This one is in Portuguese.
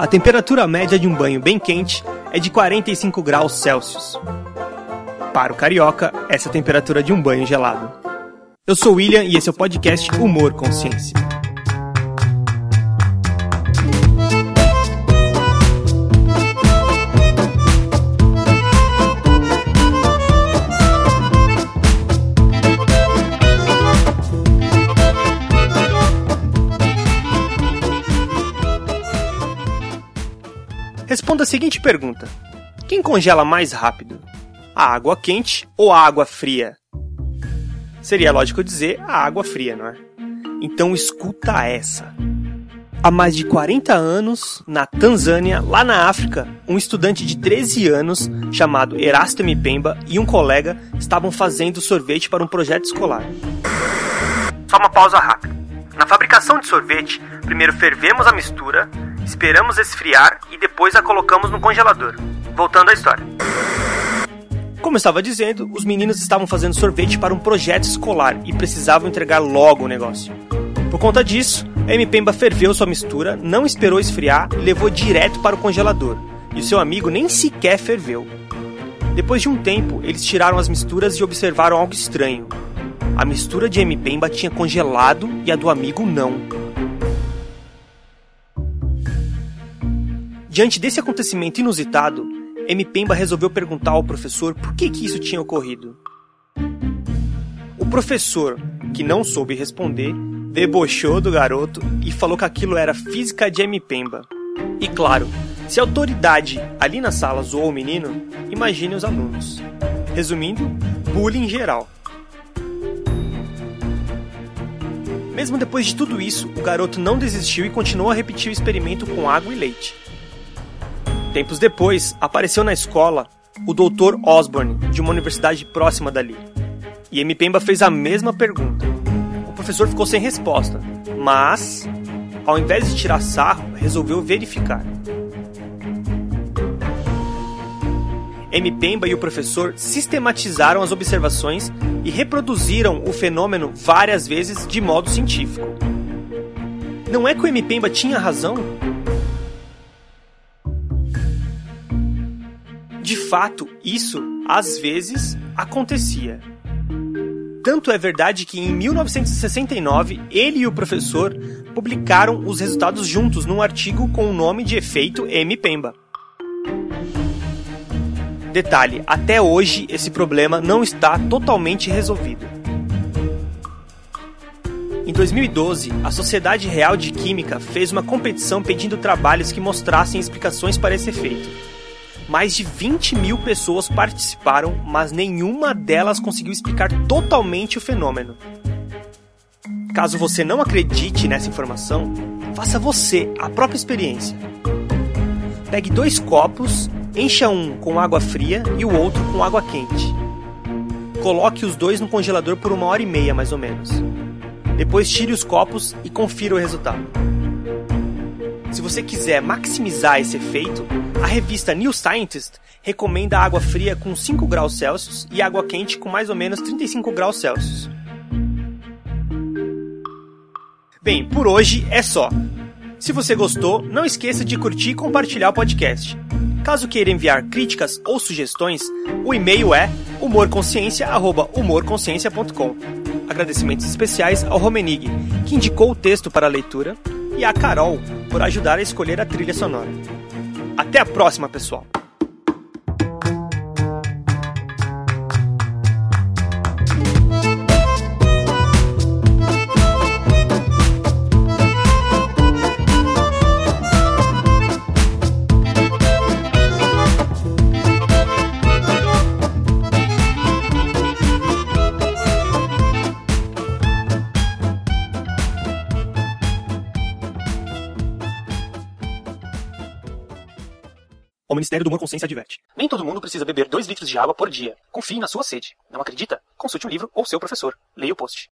A temperatura média de um banho bem quente é de 45 graus Celsius. Para o carioca, essa é a temperatura de um banho gelado. Eu sou o William e esse é o podcast Humor Consciência. Responda a seguinte pergunta: Quem congela mais rápido? A água quente ou a água fria? Seria lógico dizer a água fria, não é? Então escuta essa. Há mais de 40 anos, na Tanzânia, lá na África, um estudante de 13 anos, chamado Erasto Pemba, e um colega estavam fazendo sorvete para um projeto escolar. Só uma pausa rápida. Na fabricação de sorvete, primeiro fervemos a mistura, esperamos esfriar e depois a colocamos no congelador. Voltando à história. Como eu estava dizendo, os meninos estavam fazendo sorvete para um projeto escolar e precisavam entregar logo o negócio. Por conta disso, a M-Pemba ferveu sua mistura, não esperou esfriar e levou direto para o congelador. E o seu amigo nem sequer ferveu. Depois de um tempo, eles tiraram as misturas e observaram algo estranho. A mistura de M-Pemba tinha congelado e a do amigo não. Diante desse acontecimento inusitado, M. Pemba resolveu perguntar ao professor por que, que isso tinha ocorrido. O professor, que não soube responder, debochou do garoto e falou que aquilo era física de M. Pemba. E claro, se a autoridade ali na sala zoou o menino, imagine os alunos. Resumindo, bullying geral. Mesmo depois de tudo isso, o garoto não desistiu e continuou a repetir o experimento com água e leite. Tempos depois, apareceu na escola o Dr. Osborne, de uma universidade próxima dali. E M. Pemba fez a mesma pergunta. O professor ficou sem resposta, mas, ao invés de tirar sarro, resolveu verificar. M. Pemba e o professor sistematizaram as observações e reproduziram o fenômeno várias vezes de modo científico. Não é que o M. Pemba tinha razão? Fato, isso às vezes acontecia. Tanto é verdade que em 1969 ele e o professor publicaram os resultados juntos num artigo com o nome de efeito M. Pemba. Detalhe: até hoje esse problema não está totalmente resolvido. Em 2012, a Sociedade Real de Química fez uma competição pedindo trabalhos que mostrassem explicações para esse efeito. Mais de 20 mil pessoas participaram, mas nenhuma delas conseguiu explicar totalmente o fenômeno. Caso você não acredite nessa informação, faça você a própria experiência. Pegue dois copos, encha um com água fria e o outro com água quente. Coloque os dois no congelador por uma hora e meia, mais ou menos. Depois tire os copos e confira o resultado. Se você quiser maximizar esse efeito, a revista New Scientist recomenda água fria com 5 graus Celsius e água quente com mais ou menos 35 graus Celsius. Bem, por hoje é só. Se você gostou, não esqueça de curtir e compartilhar o podcast. Caso queira enviar críticas ou sugestões, o e-mail é humorconsciência@humorconsciência.com. Agradecimentos especiais ao Romenig, que indicou o texto para a leitura, e a Carol por ajudar a escolher a trilha sonora. Até a próxima, pessoal! O Ministério do Humor Consciência adverte. Nem todo mundo precisa beber 2 litros de água por dia. Confie na sua sede. Não acredita? Consulte um livro ou seu professor. Leia o post.